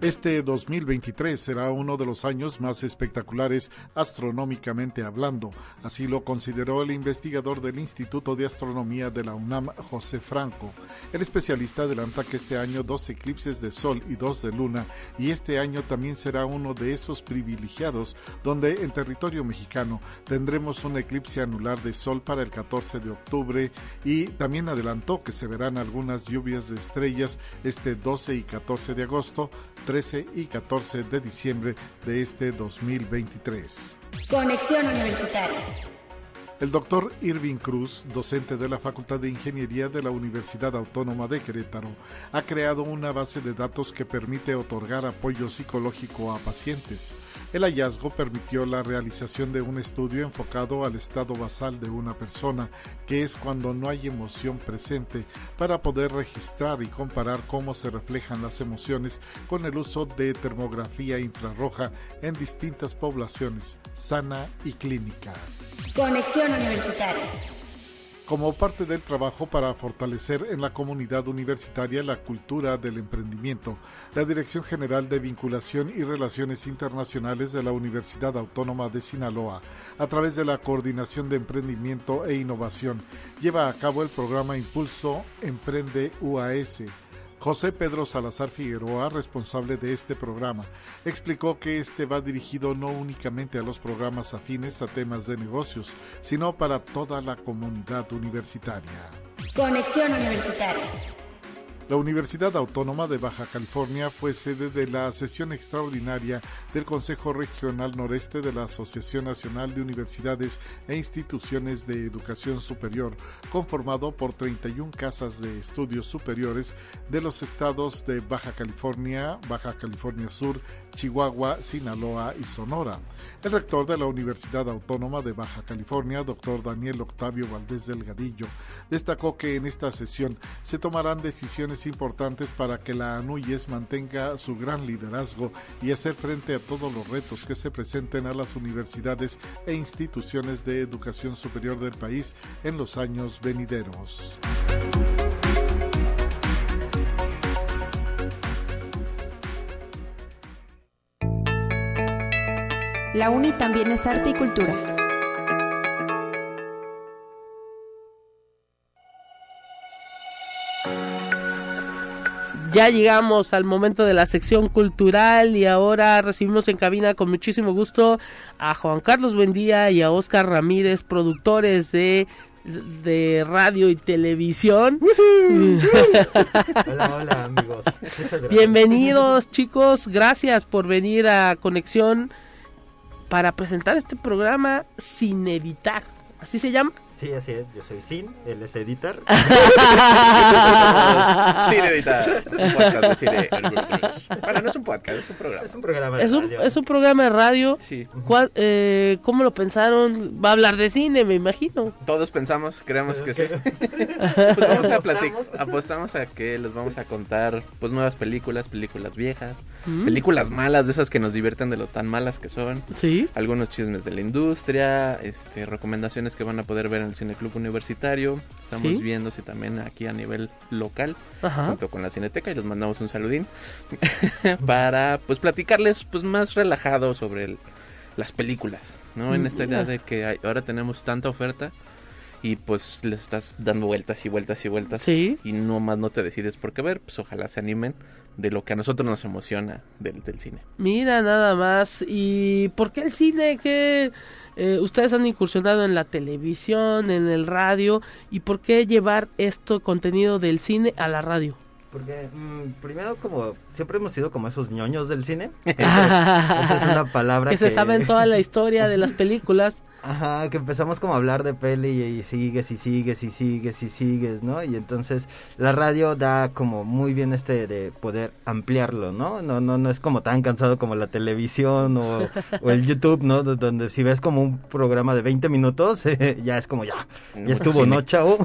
Este 2023 será uno de los años más espectaculares astronómicamente hablando, así lo consideró el investigador del Instituto de Astronomía de la UNAM, José Franco. El especialista adelanta que este año dos eclipses de Sol y dos de Luna, y este año también será uno de esos privilegiados donde en territorio mexicano tendremos un eclipse anular de Sol para el 14 de octubre y también adelantó que se verán algunas lluvias de estrellas este 12 y 14 de agosto, 13 y 14 de diciembre de este 2023. Conexión Universitaria. El doctor Irving Cruz, docente de la Facultad de Ingeniería de la Universidad Autónoma de Querétaro, ha creado una base de datos que permite otorgar apoyo psicológico a pacientes. El hallazgo permitió la realización de un estudio enfocado al estado basal de una persona, que es cuando no hay emoción presente, para poder registrar y comparar cómo se reflejan las emociones con el uso de termografía infrarroja en distintas poblaciones, sana y clínica. Conexión Universitaria. Como parte del trabajo para fortalecer en la comunidad universitaria la cultura del emprendimiento, la Dirección General de Vinculación y Relaciones Internacionales de la Universidad Autónoma de Sinaloa, a través de la Coordinación de Emprendimiento e Innovación, lleva a cabo el programa Impulso Emprende UAS José Pedro Salazar Figueroa, responsable de este programa, explicó que este va dirigido no únicamente a los programas afines a temas de negocios, sino para toda la comunidad universitaria. Conexión Universitaria. La Universidad Autónoma de Baja California fue sede de la sesión extraordinaria del Consejo Regional Noreste de la Asociación Nacional de Universidades e Instituciones de Educación Superior, conformado por 31 casas de estudios superiores de los estados de Baja California, Baja California Sur, Chihuahua, Sinaloa y Sonora. El rector de la Universidad Autónoma de Baja California, doctor Daniel Octavio Valdés Delgadillo, destacó que en esta sesión se tomarán decisiones importantes para que la ANUYES mantenga su gran liderazgo y hacer frente a todos los retos que se presenten a las universidades e instituciones de educación superior del país en los años venideros. La UNI también es arte y cultura. Ya llegamos al momento de la sección cultural y ahora recibimos en cabina con muchísimo gusto a Juan Carlos Buendía y a Oscar Ramírez, productores de de radio y televisión. hola, hola amigos. Bienvenidos chicos, gracias por venir a Conexión para presentar este programa sin editar. ¿Así se llama? Sí, así es. Yo soy Sin, él es editor. sin editar. Un podcast de cine Bueno, no es un podcast, es un programa. Es un programa de es un, radio. Es un programa de radio. Sí. ¿Cuál, eh, ¿Cómo lo pensaron? Va a hablar de cine, me imagino. Todos pensamos, creemos que sí. pues vamos a platicar. Apostamos a que les vamos a contar pues nuevas películas, películas viejas, ¿Mm? películas malas, de esas que nos divierten de lo tan malas que son. Sí. Algunos chismes de la industria, este, recomendaciones que van a poder ver en el Cineclub Universitario. Estamos Sí. viendo si también aquí a nivel local, Ajá. junto con la Cineteca, y les mandamos un saludín para pues platicarles pues más relajado sobre el- las películas, ¿no? En esta idea de que hay- ahora tenemos tanta oferta y pues le estás dando vueltas y vueltas y vueltas Sí. y no más no te decides por qué ver, pues ojalá se animen de lo que a nosotros nos emociona del, del cine. Mira, nada más. ¿Y por qué el cine? ¿Qué, eh, ustedes han incursionado en la televisión, en el radio. ¿Y por qué llevar esto contenido del cine a la radio? Porque mm, primero como siempre hemos sido como esos ñoños del cine. Esa, esa es una palabra que que, se saben toda la historia de las películas. Ajá, que empezamos como a hablar de peli y, y sigues y sigues y sigues y sigues, ¿no? Y entonces la radio da como muy bien este de poder ampliarlo, ¿no? No no no es como tan cansado como la televisión o, o el YouTube, ¿no? Do- Donde si ves como un programa de 20 minutos, ya es como ya, ya estuvo, cine. ¿no, chavo?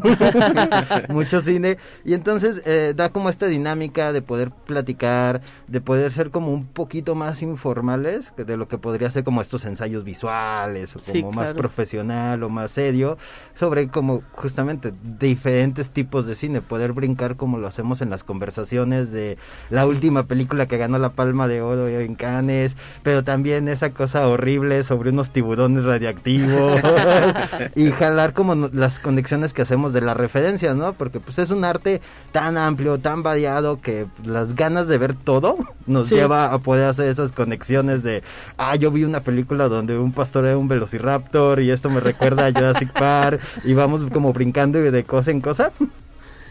Mucho cine. Y entonces eh, da como esta dinámica de poder platicar, de poder ser como un poquito más informales de lo que podría ser como estos ensayos visuales o Sí, como más claro. profesional o más serio sobre como justamente diferentes tipos de cine, poder brincar como lo hacemos en las conversaciones de la última película que ganó la Palma de Oro en Cannes, pero también esa cosa horrible sobre unos tiburones radiactivos y jalar como las conexiones que hacemos de la referencia, ¿no? Porque pues es un arte tan amplio, tan variado que las ganas de ver todo nos Sí. lleva a poder hacer esas conexiones de, ah, yo vi una película donde un pastor era un velociraptor y esto me recuerda a Jurassic Park y vamos como brincando de cosa en cosa.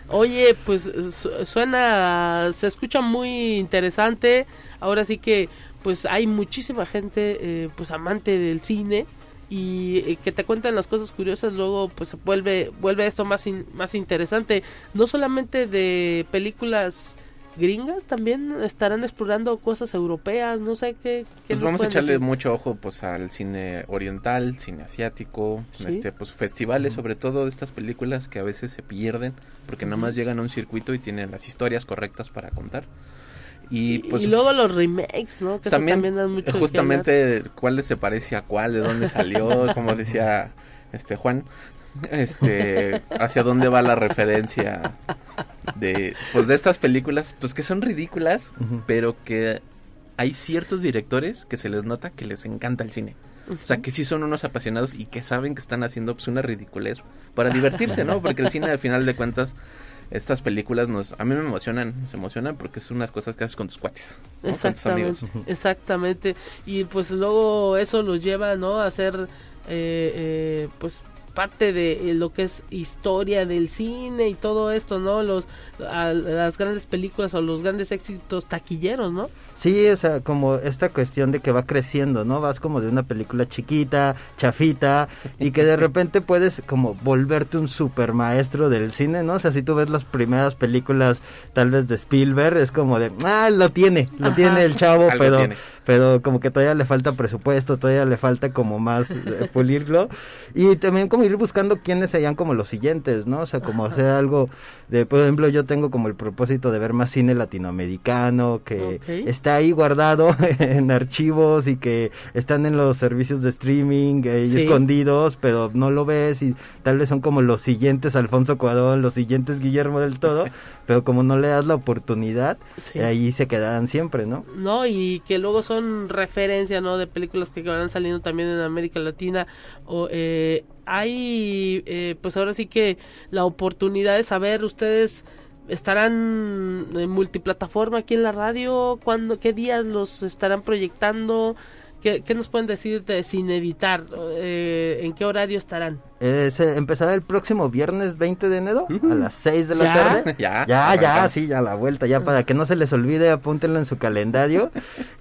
Oye, pues su- suena, se escucha muy interesante. Ahora sí que, pues hay muchísima gente, eh, pues amante del cine y eh, que te cuentan las cosas curiosas. Luego, pues vuelve, vuelve esto más más interesante. No solamente de películas gringas, también estarán explorando cosas europeas. No sé qué. qué Pues vamos a echarle decir? mucho ojo pues al cine oriental, cine asiático, Sí. este pues festivales sobre todo de estas películas que a veces se pierden porque nada más llegan a un circuito y tienen las historias correctas para contar. Y pues y luego los remakes, ¿no? Que eso también, también dan mucho justamente cuál se parece a cuál, de dónde salió, como decía este Juan, este hacia dónde va la referencia de pues de estas películas pues que son ridículas, pero que hay ciertos directores que se les nota que les encanta el cine. O sea, que sí son unos apasionados y que saben que están haciendo pues una ridiculez para divertirse, ¿no? Porque el cine al final de cuentas estas películas nos a mí me emocionan, nos emocionan porque son unas cosas que haces con tus cuates, ¿no? con tus amigos. Exactamente, exactamente. Y pues luego eso los lleva, ¿no? A ser, eh, eh, pues parte de eh, lo que es historia del cine y todo esto, ¿no? Los a- las grandes películas o los grandes éxitos taquilleros, ¿no? Sí, o sea, como esta cuestión de que va creciendo, ¿no? Vas como de una película chiquita, chafita, y que de repente puedes como volverte un super maestro del cine, ¿no? O sea, si tú ves las primeras películas tal vez de Spielberg, es como de, ah, lo tiene, lo Ajá. tiene el chavo, Algo pero, tiene. Pero como que todavía le falta presupuesto, todavía le falta como más eh, pulirlo. Y también como ir buscando quiénes serían como los siguientes, ¿no? O sea, como hacer algo de, por ejemplo, yo tengo como el propósito de ver más cine latinoamericano, que Ok. está ahí guardado en archivos y que están en los servicios de streaming eh, y Sí. escondidos, pero no lo ves y tal vez son como los siguientes Alfonso Cuadrón, los siguientes Guillermo del Todo, pero como no le das la oportunidad, Sí. ahí se quedarán siempre, ¿no? ¿no? Y que luego son referencia, ¿no? De películas que van saliendo también en América Latina. O, eh, hay, eh, pues ahora sí que la oportunidad de saber, ustedes estarán en multiplataforma aquí en la radio, ¿cuándo, qué días los estarán proyectando? ¿Qué, qué nos pueden decir de sin editar? Eh, ¿En qué horario estarán? Eh, se empezará el próximo viernes 20 de enero a las 6 de la ¿Ya? tarde. Ya, Ya, ya, sí, ya la vuelta, ya para que no se les olvide, apúntenlo en su calendario.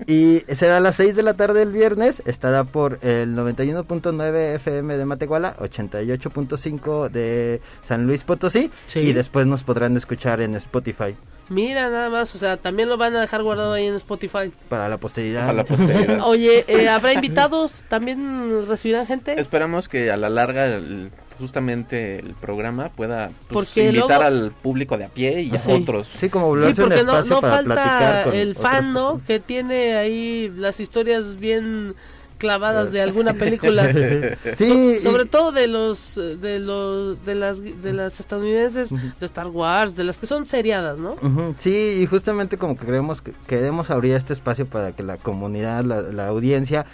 Y será a las 6 de la tarde el viernes, estará por el 91.9 FM de Matehuala, 88.5 de San Luis Potosí, Sí. y después nos podrán escuchar en Spotify Mira, nada más, o sea, también lo van a dejar guardado ahí en Spotify. para la posteridad. Para la posteridad. Oye, eh, ¿habrá invitados? ¿También recibirán gente? Esperamos que a la larga el- justamente el programa pueda pues, invitar luego- al público de a pie y a Sí. otros. Sí, como Sí, porque no, espacio no para platicar falta con el fan, ¿no? personas. Que tiene ahí las historias bien clavadas de alguna película. sí, sobre todo de los de los de las de las estadounidenses de Star Wars, de las que son seriadas, ¿no? Sí, y justamente como que queremos que queremos abrir este espacio para que la comunidad, la, la audiencia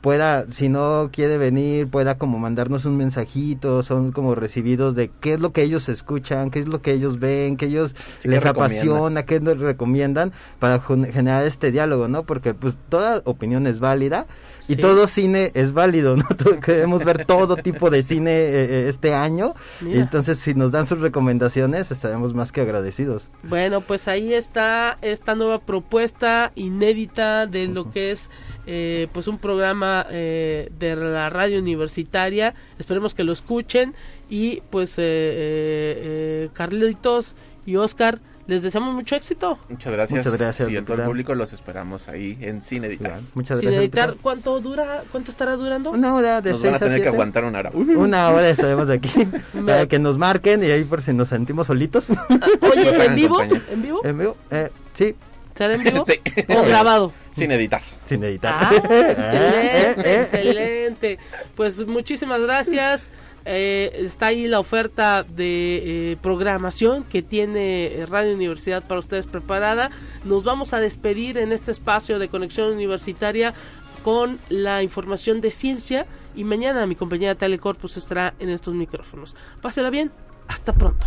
pueda, si no quiere venir, pueda como mandarnos un mensajito, son como recibidos de qué es lo que ellos escuchan, qué es lo que ellos ven, qué ellos les apasiona, qué nos recomiendan para generar este diálogo, ¿no? Porque pues toda opinión es válida y todo cine es válido, ¿no? queremos ver todo tipo de cine eh, eh, este año. Y entonces, si nos dan sus recomendaciones, estaremos más que agradecidos. Bueno, pues ahí está esta nueva propuesta inédita de lo que es eh, pues un programa de la radio universitaria. Esperemos que lo escuchen. Y pues, Carlitos y Oscar les deseamos mucho éxito. Muchas gracias. Muchas gracias. Y a todo el público los esperamos ahí en Cine Editar. Muchas gracias. Cine Editar, ¿cuánto dura? ¿Cuánto estará durando? Una hora de Nos van a tener que aguantar una hora. Una hora estaremos aquí para que nos marquen y ahí por si nos sentimos solitos. Oye, ¿en vivo? ¿En vivo? En vivo, eh, sí. ¿Será en vivo? sí. ¿O grabado? Sin editar. Sin editar. Ah, excelente, excelente. Pues muchísimas gracias. Eh, está ahí la oferta de eh, programación que tiene Radio Universidad para ustedes preparada. Nos vamos a despedir en este espacio de conexión universitaria con la información de ciencia y mañana mi compañera Telecorpus estará en estos micrófonos. Pásela bien, hasta pronto.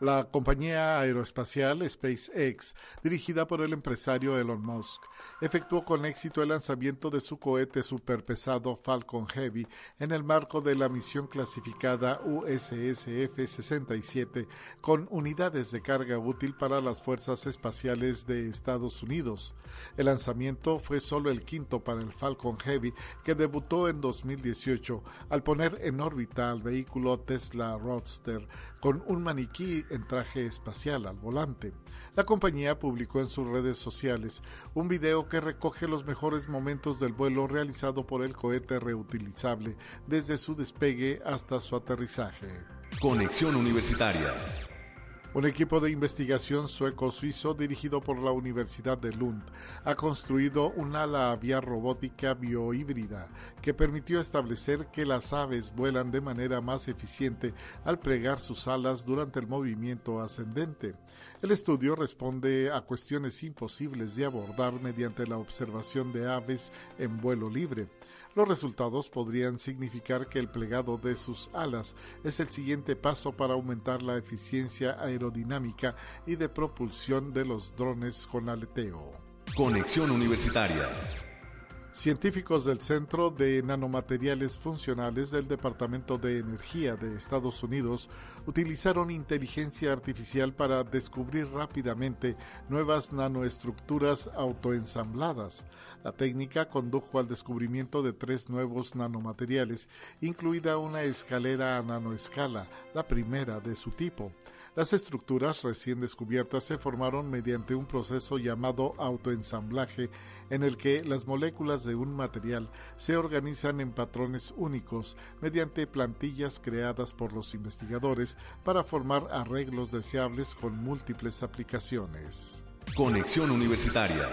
La compañía aeroespacial SpaceX, dirigida por el empresario Elon Musk, efectuó con éxito el lanzamiento de su cohete superpesado Falcon Heavy en el marco de la misión clasificada USSF-67 con unidades de carga útil para las fuerzas espaciales de Estados Unidos. El lanzamiento fue solo el quinto para el Falcon Heavy que debutó en 2018 al poner en órbita al vehículo Tesla Roadster con un maniquí en traje espacial al volante. La compañía publicó en sus redes sociales un video que recoge los mejores momentos del vuelo realizado por el cohete reutilizable desde su despegue hasta su aterrizaje. Conexión Universitaria un equipo de investigación sueco-suizo dirigido por la Universidad de Lund ha construido una ala aviar robótica biohíbrida que permitió establecer que las aves vuelan de manera más eficiente al plegar sus alas durante el movimiento ascendente. El estudio responde a cuestiones imposibles de abordar mediante la observación de aves en vuelo libre. Los resultados podrían significar que el plegado de sus alas es el siguiente paso para aumentar la eficiencia aerodinámica y de propulsión de los drones con aleteo. Conexión Universitaria Científicos del Centro de Nanomateriales Funcionales del Departamento de Energía de Estados Unidos utilizaron inteligencia artificial para descubrir rápidamente nuevas nanoestructuras autoensambladas. La técnica condujo al descubrimiento de tres nuevos nanomateriales, incluida una escalera a nanoescala, la primera de su tipo. Las estructuras recién descubiertas se formaron mediante un proceso llamado autoensamblaje en el que las moléculas de un material se organizan en patrones únicos mediante plantillas creadas por los investigadores para formar arreglos deseables con múltiples aplicaciones. Conexión Universitaria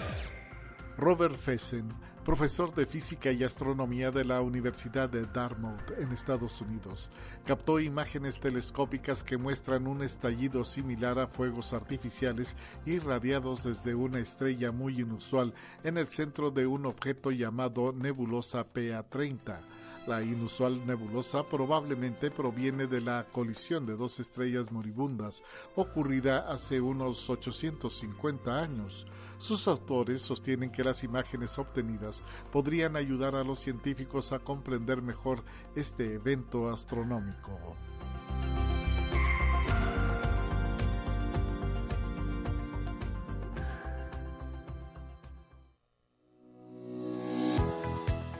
Robert Fessen profesor de física y astronomía de la Universidad de Dartmouth en Estados Unidos, captó imágenes telescópicas que muestran un estallido similar a fuegos artificiales irradiados desde una estrella muy inusual en el centro de un objeto llamado nebulosa PA30 la inusual nebulosa probablemente proviene de la colisión de dos estrellas moribundas ocurrida hace unos 850 años. Sus autores sostienen que las imágenes obtenidas podrían ayudar a los científicos a comprender mejor este evento astronómico.